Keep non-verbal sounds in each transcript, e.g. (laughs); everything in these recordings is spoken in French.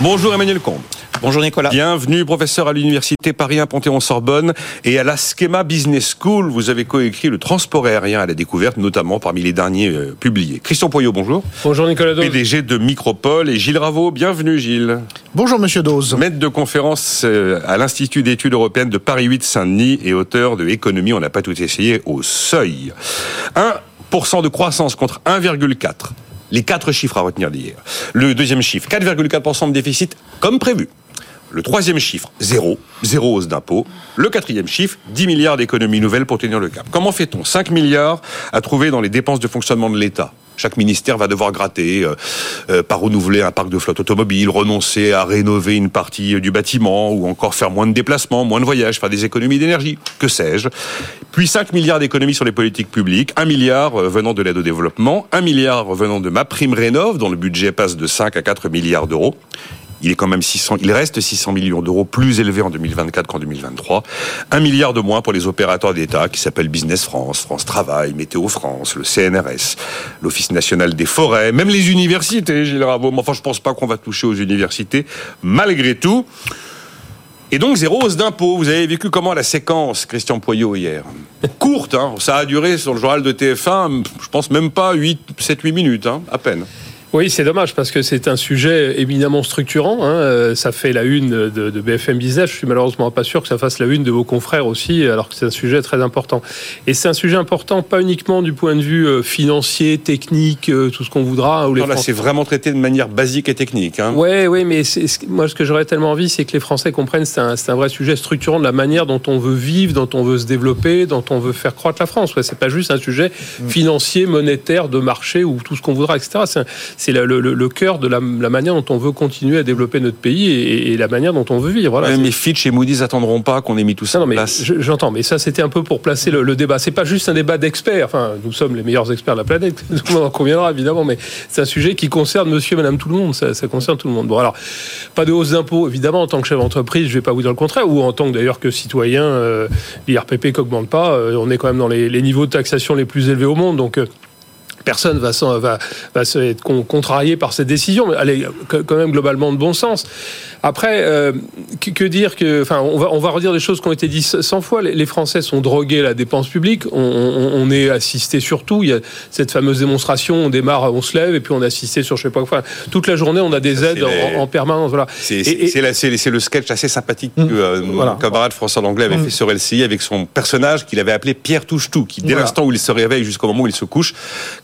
Bonjour Emmanuel Combe. Bonjour Nicolas. Bienvenue professeur à l'université Paris 1 Panthéon-Sorbonne et à la Schema Business School. Vous avez coécrit le transport aérien à la découverte, notamment parmi les derniers euh, publiés. Christian Poyot, bonjour. Bonjour Nicolas Dose. PDG de Micropole et Gilles Raveau. Bienvenue Gilles. Bonjour Monsieur Dose. Maître de conférence euh, à l'Institut d'études européennes de Paris 8 Saint-Denis et auteur de Économie, on n'a pas tout essayé, au seuil. 1% de croissance contre 1,4%. Les quatre chiffres à retenir d'hier. Le deuxième chiffre, 4,4% de déficit, comme prévu. Le troisième chiffre, zéro, zéro hausse d'impôts. Le quatrième chiffre, 10 milliards d'économies nouvelles pour tenir le cap. Comment fait-on 5 milliards à trouver dans les dépenses de fonctionnement de l'État? Chaque ministère va devoir gratter, euh, euh, par renouveler un parc de flotte automobile, renoncer à rénover une partie euh, du bâtiment, ou encore faire moins de déplacements, moins de voyages, faire des économies d'énergie, que sais-je? Puis 5 milliards d'économies sur les politiques publiques, 1 milliard venant de l'aide au développement, 1 milliard venant de ma prime rénov, dont le budget passe de 5 à 4 milliards d'euros il est quand même 600, il reste 600 millions d'euros plus élevé en 2024 qu'en 2023. Un milliard de moins pour les opérateurs d'État qui s'appellent Business France, France Travail, Météo France, le CNRS, l'Office national des forêts, même les universités, Gilles Rabot. Enfin, je pense pas qu'on va toucher aux universités, malgré tout. Et donc, zéro hausse d'impôts. Vous avez vécu comment la séquence, Christian Poyot, hier? Courte, hein ça a duré sur le journal de TF1, je pense même pas 8, 7, 8 minutes, hein, à peine. Oui, c'est dommage parce que c'est un sujet éminemment structurant. Hein. Euh, ça fait la une de, de, BFM Business. Je suis malheureusement pas sûr que ça fasse la une de vos confrères aussi, alors que c'est un sujet très important. Et c'est un sujet important pas uniquement du point de vue euh, financier, technique, euh, tout ce qu'on voudra. Hein, là, c'est vraiment traité de manière basique et technique. Hein. Oui, oui, mais moi, ce que j'aurais tellement envie, c'est que les Français comprennent c'est un, un, vrai sujet structurant de la manière dont on veut vivre, dont on veut se développer, dont on veut faire croître la France. Ouais, c'est pas juste un sujet mm. financier, monétaire, de marché ou tout ce qu'on voudra, etc c'est le, le, cœur de la, manière dont on veut continuer à développer notre pays et, la manière dont on veut vivre. Voilà, mais Fitch et Moody's attendront pas qu'on ait mis tout ça non, en mais place. J'entends, mais ça c'était un peu pour placer le, débat. C'est pas juste un débat d'experts. Enfin, nous sommes les meilleurs experts de la planète. (laughs) Tout le monde en conviendra évidemment, mais c'est un sujet qui concerne Monsieur, et Madame, tout le monde. Ça, concerne tout le monde. Bon, alors pas de hausse d'impôts évidemment en tant que chef d'entreprise. Je vais pas vous dire le contraire, ou en tant que d'ailleurs que citoyen, euh, l'IRPP qui augmente pas. Euh, on est quand même dans les, niveaux de taxation les plus élevés au monde, donc. Euh, personne va, va, va se être contrarié par cette décision, mais elle est quand même globalement de bon sens. Après, euh, que, dire que, enfin, on va, on va redire des choses qui ont été dites 100 fois. Les, Français sont drogués à la dépense publique. On, est assisté surtout. Il y a cette fameuse démonstration. On démarre, on se lève et puis on est assisté sur je sais pas quoi. toute la journée, on a des aides en, permanence. Voilà. C'est le sketch assez sympathique que euh, mon camarade François Langlais avait mm. fait sur LCI avec son personnage qu'il avait appelé Pierre Touche-Tout, qui dès l'instant où il se réveille jusqu'au moment où il se couche,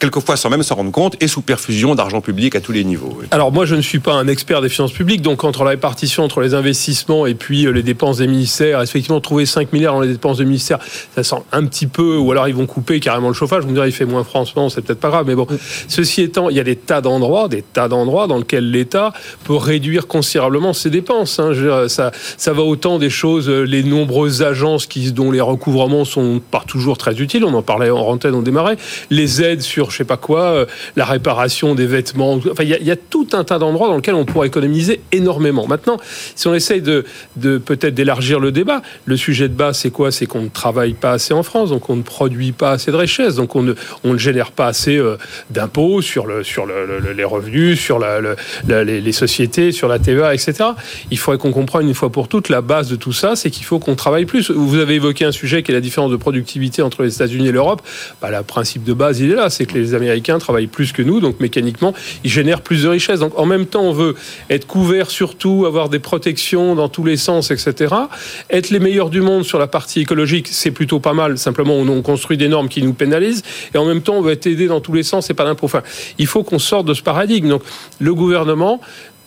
quelquefois sans même s'en rendre compte, et sous perfusion d'argent public à tous les niveaux. Alors moi, je ne suis pas un expert des finances publiques, donc entre la répartition entre les investissements et puis euh, les dépenses des ministères, effectivement, trouver 5 milliards dans les dépenses des ministères, ça sent un petit peu, ou alors ils vont couper carrément le chauffage. Vous me direz, il fait moins France, non, c'est peut-être pas grave, mais bon. Ceci étant, il y a des tas d'endroits, des tas d'endroits dans lesquels l'État peut réduire considérablement ses dépenses. Hein. ça, ça va autant des choses, euh, les nombreuses agences qui, dont les recouvrements sont pas toujours très utiles. On en parlait en antenne, on démarrait. Les aides sur, je sais pas quoi, euh, la réparation des vêtements. Enfin, il y, a tout un tas d'endroits dans lesquels on pourrait économiser énormément. Maintenant, si on essaye de, peut-être d'élargir le débat, le sujet de base, c'est quoi? C'est qu'on ne travaille pas assez en France, donc on ne produit pas assez de richesses, donc on ne, on ne génère pas assez euh, d'impôts sur, le, sur le, les revenus, sur les, sociétés, sur la TVA, etc. Il faudrait qu'on comprenne une fois pour toutes la base de tout ça, c'est qu'il faut qu'on travaille plus. Vous avez évoqué un sujet qui est la différence de productivité entre les États-Unis et l'Europe. Bah, le principe de base, il est là, c'est que les Américains travaillent plus que nous, donc mécaniquement, ils génèrent plus de richesses. Donc en même temps, on veut être couvert surtout, avoir des protections dans tous les sens, etc. Être les meilleurs du monde sur la partie écologique, c'est plutôt pas mal. Simplement, on, construit des normes qui nous pénalisent, et en même temps, on veut être aidé dans tous les sens, c'est pas d'impôt. Enfin, il faut qu'on sorte de ce paradigme. Donc le gouvernement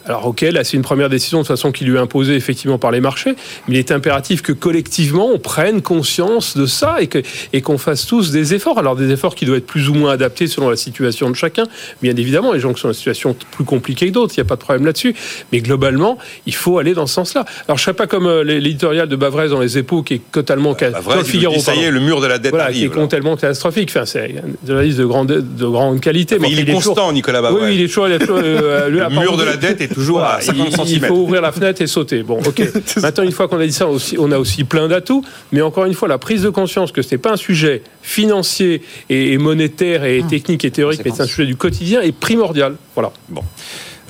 alors, ok, là, c'est une première décision de façon qui lui est imposée effectivement par les marchés, mais il est impératif que collectivement, on prenne conscience de ça et qu'on et qu'on fasse tous des efforts. Alors, des efforts qui doivent être plus ou moins adaptés selon la situation de chacun. Bien évidemment, les gens qui sont dans une situation plus compliquée que d'autres, il n'y a pas de problème là-dessus. Mais globalement, il faut aller dans ce sens-là. Alors, je ne serais pas comme euh, l'éditorial de Bavrez dans Les Échos qui est totalement catastrophique. Ça y est, le mur de la dette voilà, arrive. Qui est catastrophique. Enfin, c'est une analyse de grande, de grande qualité. Mais, il, est constant, Nicolas Bavrez. Oui, il est toujours. Euh, (laughs) le mur de la dette est toujours à 50 cm. Il faut ouvrir la fenêtre et sauter. Bon, ok. (laughs) Maintenant, une fois qu'on a dit ça, on a aussi plein d'atouts. Mais encore une fois, la prise de conscience que ce n'est pas un sujet financier et monétaire et ah. technique et théorique, mais c'est un sujet du quotidien est primordial. Voilà. Bon.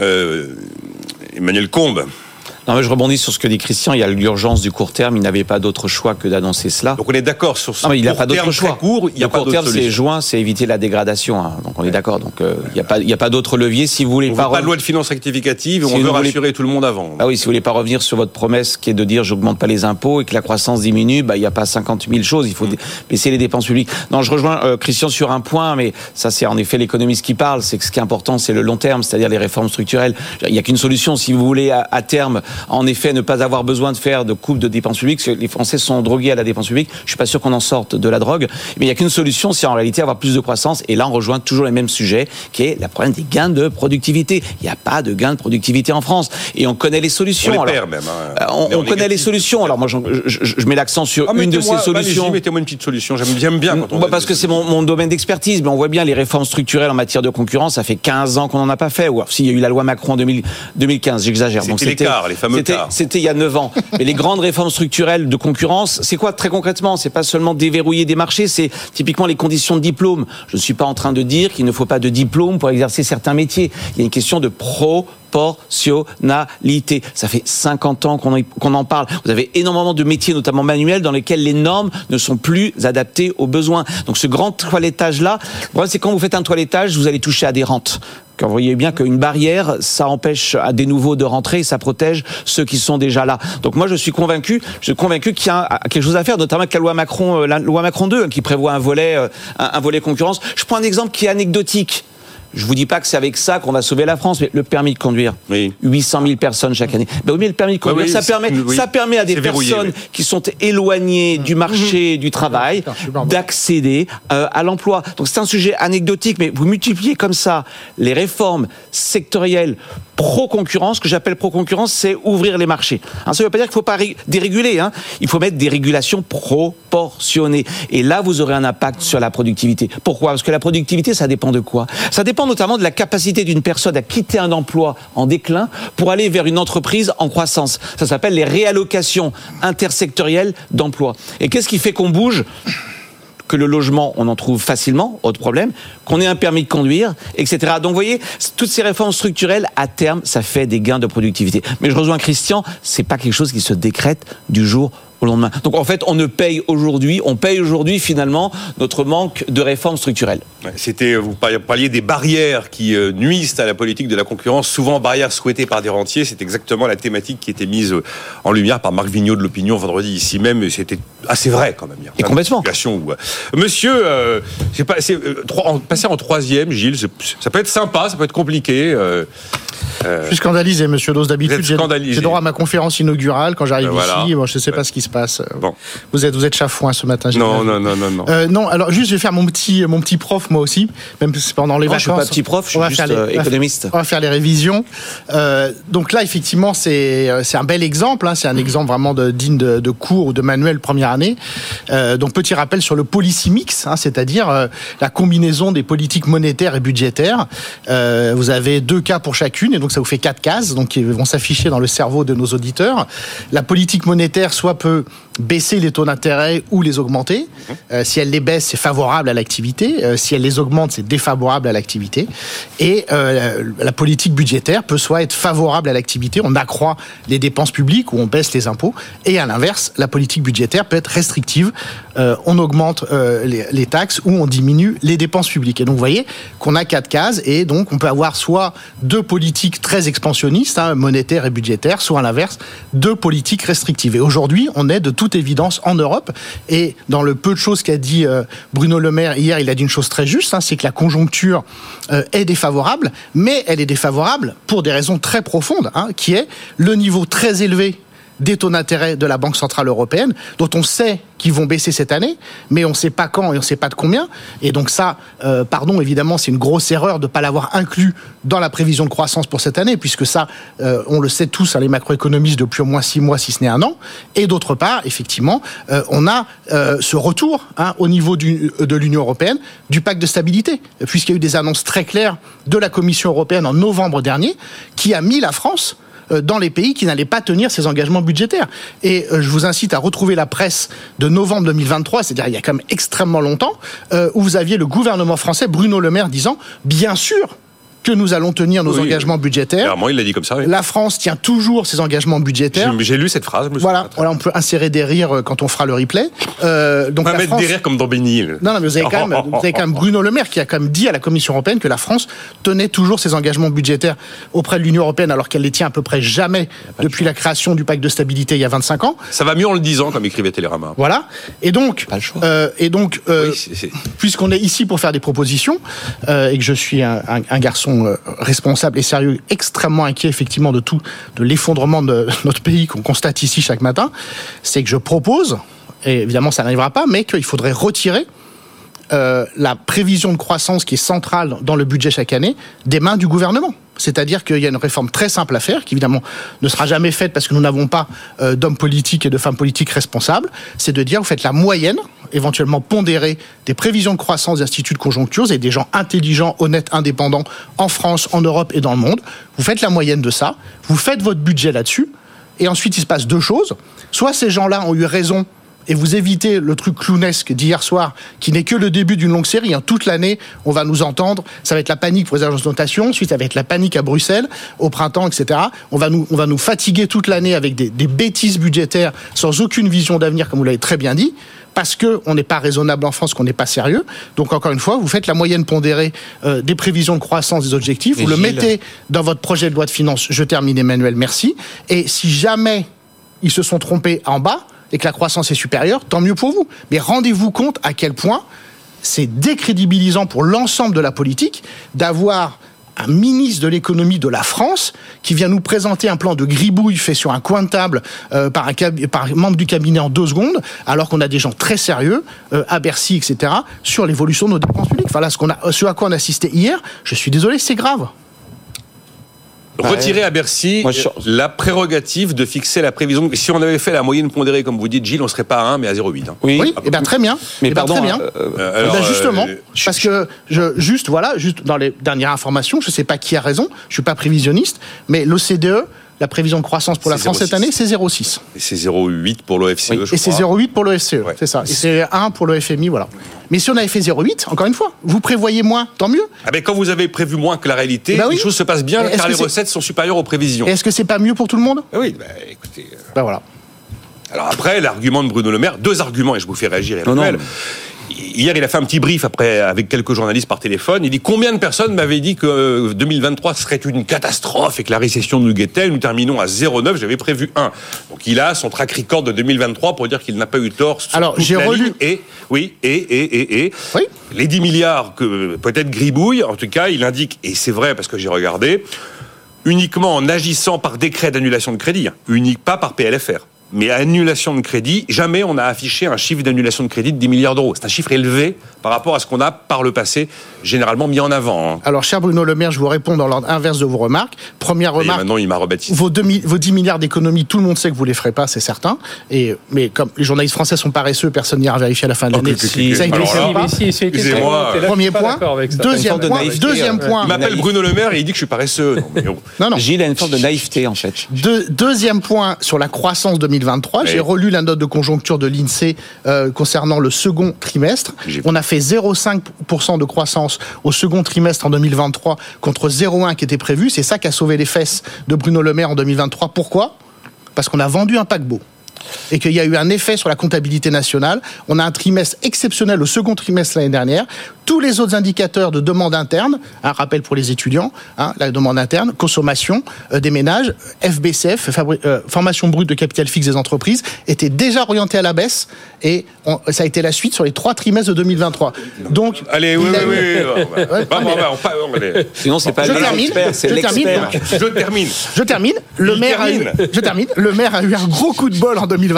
Euh, Emmanuel Combe. Non, mais je rebondis sur ce que dit Christian. Il y a l'urgence du court terme. Il n'avait pas d'autre choix que d'annoncer cela. Donc on est d'accord sur ce non, mais il n'a pas d'autre choix. Court, il y a le court terme, c'est juin, c'est éviter la dégradation. Hein. Donc on est d'accord. Donc euh, il n'y a pas, il y a pas d'autre levier. Si vous voulez on pas, veut pas de loi de finances rectificative, si on veut rassurer voulez... tout le monde avant. Ah oui, si vous voulez pas revenir sur votre promesse qui est de dire j'augmente pas les impôts et que la croissance diminue, bah il n'y a pas 50 000 choses. Il faut baisser les dépenses publiques. Non, je rejoins euh, Christian sur un point, mais ça c'est en effet l'économiste qui parle. C'est que ce qui est important, c'est le long terme, c'est-à-dire les réformes structurelles. Il n'y a qu'une solution. Si vous voulez à, à terme, en effet, ne pas avoir besoin de faire de coupe de dépenses publiques. Les Français sont drogués à la dépense publique. Je suis pas sûr qu'on en sorte de la drogue. Mais il n'y a qu'une solution, c'est en réalité avoir plus de croissance. Et là, on rejoint toujours le même sujet, qui est le problème des gains de productivité. Il n'y a pas de gains de productivité en France. Et on connaît les solutions. On les perd même. Hein. Euh, on, on connaît les solutions. Alors moi, je, je, je mets l'accent sur ah, une de ces solutions. Mettez-moi une petite solution. J'aime bien quand on bah, Parce que c'est mon, mon, domaine d'expertise. Mais on voit bien les réformes structurelles en matière de concurrence. Ça fait 15 ans qu'on n'en a pas fait. Ou alors, s'il y a eu la loi Macron en 2000, 2015, j'exagère. C'était l'écart, les fameux C'était il y a 9 ans. Mais les grandes réformes structurelles de concurrence, c'est quoi très concrètement C'est pas seulement déverrouiller des marchés, c'est typiquement les conditions de diplôme. Je ne suis pas en train de dire qu'il ne faut pas de diplôme pour exercer certains métiers. Il y a une question de proportionnalité. Ça fait 50 ans qu'on qu en parle. Vous avez énormément de métiers, notamment manuels, dans lesquels les normes ne sont plus adaptées aux besoins. Donc ce grand toilettage-là, c'est quand vous faites un toilettage, vous allez toucher à des rentes. Quand vous voyez bien qu'une barrière, ça empêche à des nouveaux de rentrer, ça protège ceux qui sont déjà là. Donc moi, je suis convaincu, je suis convaincu qu'il y a quelque chose à faire, notamment avec la loi Macron, la loi Macron 2, qui prévoit un volet, un, un volet concurrence. Je prends un exemple qui est anecdotique. Je vous dis pas que c'est avec ça qu'on va sauver la France, mais le permis de conduire. Oui. 800 000 personnes chaque année. Ben oui, mais le permis de conduire, oui, ça permet, oui. ça permet à des personnes oui. qui sont éloignées du marché du travail d'accéder euh, à l'emploi. Donc c'est un sujet anecdotique, mais vous multipliez comme ça les réformes sectorielles pro-concurrence, ce que j'appelle pro-concurrence, c'est ouvrir les marchés. Hein, ça ne veut pas dire qu'il ne faut pas déréguler. Hein. Il faut mettre des régulations proportionnées. Et là, vous aurez un impact sur la productivité. Pourquoi? Parce que la productivité, ça dépend de quoi? Ça dépend notamment de la capacité d'une personne à quitter un emploi en déclin pour aller vers une entreprise en croissance. Ça s'appelle les réallocations intersectorielles d'emplois. Et qu'est-ce qui fait qu'on bouge que le logement, on en trouve facilement, autre problème, qu'on ait un permis de conduire, etc. Donc vous voyez, toutes ces réformes structurelles, à terme, ça fait des gains de productivité. Mais je rejoins Christian, c'est pas quelque chose qui se décrète du jour au lendemain. Donc en fait, on ne paye aujourd'hui, on paye aujourd'hui finalement notre manque de réformes structurelles. C'était, vous parliez des barrières qui euh, nuisent à la politique de la concurrence, souvent barrières souhaitées par des rentiers. C'est exactement la thématique qui était mise en lumière par Marc Vigneault de l'Opinion vendredi ici même. et C'était assez vrai quand même. Il y a Et complètement. Où, euh, monsieur, euh, c'est pas, euh, en, passer en troisième, Gilles, ça peut être sympa, ça peut être compliqué. Euh, je suis scandalisé, monsieur Dose. D'habitude, j'ai droit à ma conférence inaugurale quand j'arrive voilà. ici. Bon, je ne sais pas ce qui se passe. Bon. Vous êtes, vous êtes chafouin ce matin. Non, non, non, non, non. Euh, non, alors juste, je vais faire mon petit, mon petit prof moi aussi, même pendant les non, vacances. Je suis pas petit prof, je suis juste les, euh, économiste. On va faire les révisions. Euh, donc là, effectivement, c'est c'est un bel exemple. Hein, c'est un exemple vraiment de, digne de, de, cours ou de manuel première année. Euh, donc petit rappel sur le policy mix, hein, c'est-à-dire euh, la combinaison des politiques monétaires et budgétaires. Euh, vous avez deux cas pour chacune, et donc ça vous fait quatre cases, donc qui vont s'afficher dans le cerveau de nos auditeurs. La politique monétaire soit peut jeu baisser les taux d'intérêt ou les augmenter. Euh, si elle les baisse, c'est favorable à l'activité. Euh, si elle les augmente, c'est défavorable à l'activité. Et euh, la politique budgétaire peut soit être favorable à l'activité, on accroît les dépenses publiques ou on baisse les impôts. Et à l'inverse, la politique budgétaire peut être restrictive, on augmente les, les, taxes ou on diminue les dépenses publiques. Et donc vous voyez qu'on a quatre cases et donc on peut avoir soit deux politiques très expansionnistes, hein, monétaires et budgétaires, soit à l'inverse, deux politiques restrictives. Et aujourd'hui, on est de toute évidence en Europe. Et dans le peu de choses qu'a dit euh, Bruno Le Maire hier, il a dit une chose très juste, hein, c'est que la conjoncture euh, est défavorable, mais elle est défavorable pour des raisons très profondes, hein, qui est le niveau très élevé des taux d'intérêt de la Banque Centrale Européenne, dont on sait qu'ils vont baisser cette année, mais on ne sait pas quand et on ne sait pas de combien. Et donc ça, euh, pardon, évidemment, c'est une grosse erreur de ne pas l'avoir inclus dans la prévision de croissance pour cette année, puisque ça, euh, on le sait tous, hein, les macroéconomistes, depuis au moins six mois, si ce n'est un an. Et d'autre part, effectivement, euh, on a ce retour hein, au niveau de l'Union européenne du pacte de stabilité, puisqu'il y a eu des annonces très claires de la Commission européenne en novembre dernier, qui a mis la France dans les pays qui n'allaient pas tenir ces engagements budgétaires. Et je vous incite à retrouver la presse de novembre 2023, c'est-à-dire il y a quand même extrêmement longtemps, euh, où vous aviez le gouvernement français, Bruno Le Maire, disant, bien sûr, que nous allons tenir nos Oui. engagements budgétaires. Clairement, il l'a dit comme ça. oui. La France tient toujours ses engagements budgétaires. J'ai lu cette phrase. je me Voilà, voilà, on peut insérer des rires euh, quand on fera le replay. Euh, donc On va la mettre France- des rires comme dans Hill. Non, non, mais vous avez, quand même, (laughs) vous avez quand même Bruno Le Maire qui a quand même dit à la Commission européenne que la France tenait toujours ses engagements budgétaires auprès de l'Union européenne alors qu'elle les tient à peu près jamais depuis la création du pacte de stabilité il y a 25 ans. Ça va mieux en le disant, comme écrivait Télérama. Voilà. Et donc, Pas le choix. euh, et donc, euh, Oui, puisqu'on est ici pour faire des propositions et que je suis un, un- un garçon euh, responsable et sérieux, extrêmement inquiet effectivement de tout, de l'effondrement de (laughs) notre pays qu'on constate ici chaque matin, c'est que je propose, et évidemment ça n'arrivera pas, mais qu'il faudrait retirer euh, la prévision de croissance qui est centrale dans le budget chaque année des mains du gouvernement. C'est-à-dire qu'il y a une réforme très simple à faire, qui évidemment ne sera jamais faite parce que nous n'avons pas euh, d'hommes politiques et de femmes politiques responsables. C'est de dire, vous faites la moyenne, éventuellement pondérée, des prévisions de croissance des instituts de conjoncture et des gens intelligents, honnêtes, indépendants en France, en Europe et dans le monde. Vous faites la moyenne de ça, vous faites votre budget là-dessus, et ensuite il se passe deux choses. Soit ces gens-là ont eu raison et vous évitez le truc clownesque d'hier soir, qui n'est que le début d'une longue série. hein. Toute l'année, on va nous entendre. Ça va être la panique pour les agences de notation. Ensuite, ça va être la panique à Bruxelles, au printemps, etc. On va nous, on va nous fatiguer toute l'année avec des, des bêtises budgétaires sans aucune vision d'avenir, comme vous l'avez très bien dit. Parce que on n'est pas raisonnable en France, qu'on n'est pas sérieux. Donc encore une fois, vous faites la moyenne pondérée euh, des prévisions de croissance, des objectifs, Et vous le mettez dans votre projet de loi de finances. Je termine, Emmanuel, merci. Et si jamais ils se sont trompés en bas et que la croissance est supérieure, tant mieux pour vous. Mais rendez-vous compte à quel point c'est décrédibilisant pour l'ensemble de la politique d'avoir un ministre de l'économie de la France qui vient nous présenter un plan de gribouille fait sur un coin de table euh, par, un membre du cabinet en deux secondes, alors qu'on a des gens très sérieux euh, à Bercy, etc., sur l'évolution de nos dépenses publiques. Enfin là, ce, qu'on a, ce à quoi on a assisté hier, je suis désolé, c'est grave. Retirer à Bercy Moi, je- la prérogative de fixer la prévision. Si on avait fait la moyenne pondérée, comme vous dites, Gilles, on serait pas à 1, mais à 0,8. hein. Oui. Oui, et bien très bien. Mais Eh ben, pardon, très bien. euh, Eh alors, ben, justement, euh, je- parce que je, juste voilà, juste dans les dernières informations, je sais pas qui a raison, je suis pas prévisionniste, mais l'OCDE, la prévision de croissance pour la France cette 0,6. année, c'est 0,6. Et c'est 0,8 pour l'OFCE, Oui, je et c'est crois. 0,8 pour le FCE, Ouais. c'est ça. Et c'est 1 pour le FMI, voilà. Mais si on avait fait 0,8, encore une fois, vous prévoyez moins, tant mieux. Ah ben, quand vous avez prévu moins que la réalité, ben oui. les choses se passent bien car les recettes sont supérieures aux prévisions. Et est-ce que c'est pas mieux pour tout le monde? Ah Oui, ben, écoutez. euh, Ben voilà. Alors après, l'argument de Bruno Le Maire, deux arguments, et je vous fais réagir, Non, non. Hier, il a fait un petit brief après avec quelques journalistes par téléphone. Il dit combien de personnes m'avaient dit que euh, 2023 serait une catastrophe et que la récession nous guettait? Nous terminons à 0,9. J'avais prévu 1. Donc il a son track record de 2023 pour dire qu'il n'a pas eu tort. Sur Alors, j'ai relu-. Et oui, et et et et Oui. les 10 milliards que peut-être gribouille. En tout cas, il indique et c'est vrai parce que j'ai regardé uniquement en agissant par décret d'annulation de crédit, hein, unique pas par PLFR. Mais annulation de crédit, jamais on a affiché un chiffre d'annulation de crédit de 10 milliards d'euros. C'est un chiffre élevé par rapport à ce qu'on a par le passé généralement mis en avant. hein. Alors, cher Bruno Le Maire, je vous réponds dans l'ordre inverse de vos remarques. Première Et remarque. maintenant, il m'a rebaptisé. Vos, 2000 vos 10 milliards d'économies, tout le monde sait que vous les ferez pas, c'est certain. Et, mais comme les journalistes français sont paresseux, personne n'ira vérifier à la fin de Oh, l'année. Excusez-moi. Premier point. Deuxième point. Deuxième euh, point. Il m'appelle. Bruno Le Maire et il dit que je suis paresseux. Non. Non. Gilles a une forme de naïveté, en fait. Deux- deuxième point sur la croissance 2023. J'ai relu la note de conjoncture de l'INSEE euh, concernant le second trimestre. On a fait 0,5% de croissance au second trimestre en 2023 contre 0,1 qui était prévu. C'est ça qui a sauvé les fesses de Bruno Le Maire en 2023. Pourquoi? Parce qu'on a vendu un paquebot. Et qu'il y a eu un effet sur la comptabilité nationale. On a un trimestre exceptionnel au second trimestre l'année dernière. Tous les autres indicateurs de demande interne, un rappel pour les étudiants, hein, la demande interne, consommation euh, des ménages, FBCF, fabri- euh, formation brute de capital fixe des entreprises, étaient déjà orientés à la baisse et on- ça a été la suite sur les trois trimestres de 2023. Donc, Allez, oui, oui, oui. Ouais, Bah, bah, bah, on on-. Sinon, c'est pas Je termine, c'est je termine, l'expert. Je termine. Je termine. Le Il maire, a eu, termine. je termine. Le maire a eu un gros coup de bol en 2023.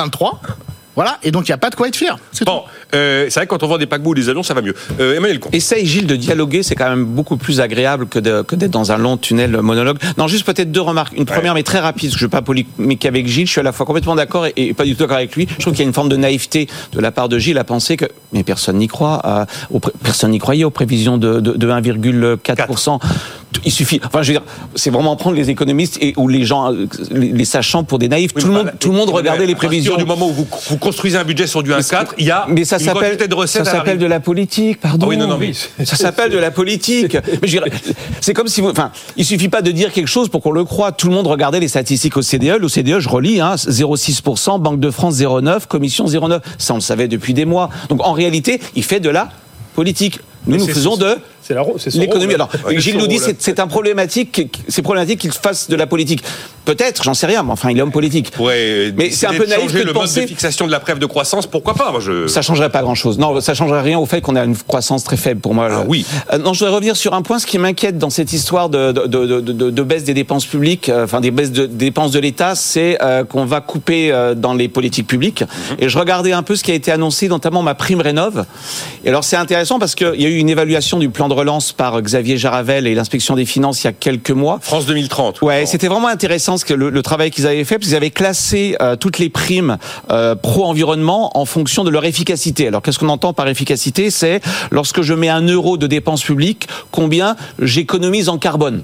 Voilà. Et donc, il n'y a pas de quoi être fier. C'est Bon, euh, c'est vrai que quand on vend des paquebots ou des avions, ça va mieux. Euh, Emmanuel Comte. Essaye, Gilles, de dialoguer, c'est quand même beaucoup plus agréable que de- que d'être dans un long tunnel monologue. Non, juste peut-être deux remarques. Une première, mais très rapide, parce que je ne veux pas polémiquer avec Gilles. Je suis à la fois complètement d'accord et, et pas du tout d'accord avec lui. Je trouve qu'il y a une forme de naïveté de la part de Gilles à penser que, mais personne n'y croit, aux pré- personne n'y croyait aux prévisions de, de, de 1,4%. Il suffit. Enfin, je veux dire, c'est vraiment prendre les économistes et ou les gens, euh, les, sachants pour des naïfs. tout, le monde, tout le monde regardait les prévisions. du moment où vous, vous, construisez un budget sur du 1,4, il y a mais ça s'appelle ça s'appelle de la politique, pardon. Ah oui, non, non, mais ça s'appelle de la politique. c'est comme si vous, enfin, il suffit pas de dire quelque chose pour qu'on le croie. Tout le monde regardait les statistiques au CDE. L'OCDE, je relis, hein, 0,6%, Banque de France 0,9%, Commission 0,9. Ça, on le savait depuis des mois. Donc, en réalité, il fait de la politique. Nous, nous faisons de l'économie. Alors, Gilles nous dit c'est un problématique, c'est problématique qu'il fasse de la politique. Peut-être, j'en sais rien, mais enfin, il est homme politique. mais c'est un peu naïf de le penser. Mode de fixation de la preuve de croissance, pourquoi pas moi, je... Ça changerait pas grand-chose. Non, ça changerait rien au fait qu'on a une croissance très faible pour moi. Ah, oui. Euh, non, je voudrais revenir sur un point. Ce qui m'inquiète dans cette histoire de, de, de, de, baisse des dépenses publiques, euh, enfin des baisses de dépenses de l'État, c'est euh, qu'on va couper dans les politiques publiques. Mhm. Et je regardais un peu ce qui a été annoncé, notamment ma prime rénov. Et alors c'est intéressant parce qu'il y a eu une évaluation du plan de relance par Xavier Jaravel et l'inspection des finances il y a quelques mois. France 2030. Ouais, c'était vraiment intéressant ce que le, le travail qu'ils avaient fait, parce qu'ils avaient classé euh, toutes les primes euh, pro-environnement en fonction de leur efficacité. Alors qu'est-ce qu'on entend par efficacité? C'est lorsque je mets un euro de dépenses publiques, combien j'économise en carbone?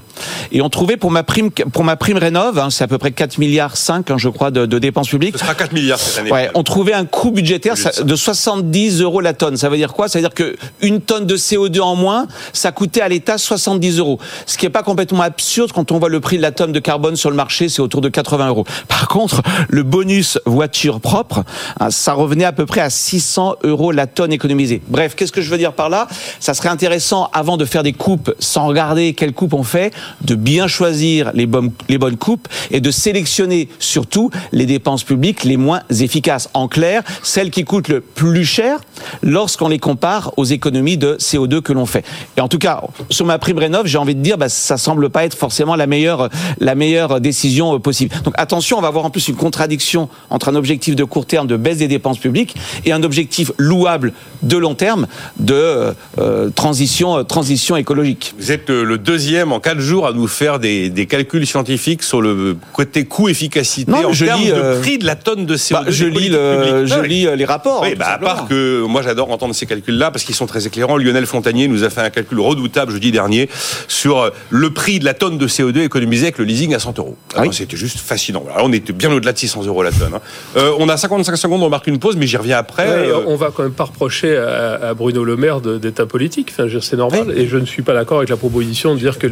Et on trouvait pour ma prime pour ma prime rénov, hein, c'est à peu près 4 milliards 5, hein, je crois, de, de, dépenses publiques. Ce sera 4 milliards cette année. Ouais, on trouvait un coût budgétaire de 70 euros la tonne. Ça veut dire quoi? Ça veut dire que une tonne de CO2 en moins, ça coûtait à l'État 70 euros. Ce qui n'est pas complètement absurde quand on voit le prix de la tonne de carbone sur le marché, c'est autour de 80 euros. Par contre, le bonus voiture propre, hein, ça revenait à peu près à 600 euros la tonne économisée. Bref, qu'est-ce que je veux dire par là? Ça serait intéressant, avant de faire des coupes, sans regarder quelles coupes on fait, de bien choisir les bonnes, les bonnes coupes et de sélectionner surtout les dépenses publiques les moins efficaces. En clair, celles qui coûtent le plus cher lorsqu'on les compare aux économies de CO2 que l'on fait. Et en tout cas, sur ma prime rénov, j'ai envie de dire, bah, ça semble pas être forcément la meilleure, la meilleure décision possible. Donc attention, on va avoir en plus une contradiction entre un objectif de court terme de baisse des dépenses publiques et un objectif louable de long terme de euh, transition, euh, transition écologique. Vous êtes le deuxième en quatre jours à nous faire des, des calculs scientifiques sur le côté coût-efficacité en je termes lis, de euh, prix de la tonne de CO2. Bah, je lis, le, je lis les rapports. Oui, bah, à part que moi j'adore entendre ces calculs-là parce qu'ils sont très éclairants. Lionel Fontanier nous a fait un calcul redoutable jeudi dernier sur le prix de la tonne de CO2 économisé avec le leasing à 100 euros. Ah c'était juste fascinant. on était bien au-delà de 600 euros la tonne. Hein. Euh, on a 55 secondes, on marque une pause, mais j'y reviens après. Euh. On va quand même pas reprocher à, Bruno Le Maire d'être politique. Enfin, c'est normal. Et je ne suis pas d'accord avec la proposition de dire que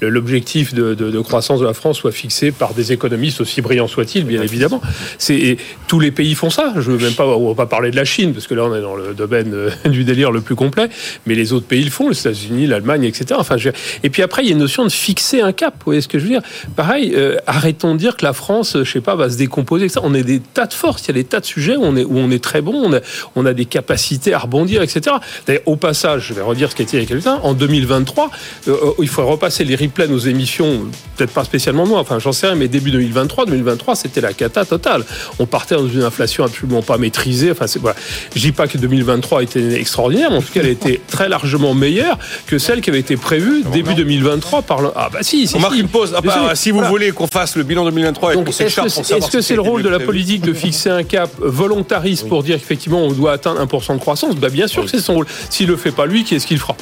l'objectif de, croissance de la France soit fixé par des économistes aussi brillants soient-ils, bien évidemment. C'est tous les pays font ça. Je veux même pas, on va pas parler de la Chine parce que là on est dans le domaine euh, (laughs) du délire le plus complet. Mais les autres pays le font, les L'Allemagne, etc. Enfin, et puis après il y a une notion de fixer un cap. Vous voyez ce que je veux dire? Pareil, arrêtons de dire que la France, je sais pas, va se décomposer. Ça. On a des tas de forces, il y a des tas de sujets où on est, où on est très bon, on a, des capacités à rebondir, etc. Au passage, je vais redire ce qui a été il y a quelques temps, en 2023, euh, euh, il faut repasser les replays nos émissions, peut-être pas spécialement moi, enfin j'en sais rien, mais début 2023, 2023, c'était la cata totale. On partait dans une inflation absolument pas maîtrisée. Enfin, c'est voilà. Je dis pas que 2023 a été extraordinaire, mais en tout cas, elle été très largement meilleure que celle qui avait été prévue début 2023 par le. Ah bah si, si On marque une pause. Ah bah, si vous voulez qu'on fasse le bilan 2023 Donc, est-ce que c'est le rôle de la politique de fixer un cap volontariste pour dire qu'effectivement on doit atteindre 1% de croissance? Bah, Bien sûr que c'est son rôle. S'il ne le fait pas lui, qui est-ce qu'il fera?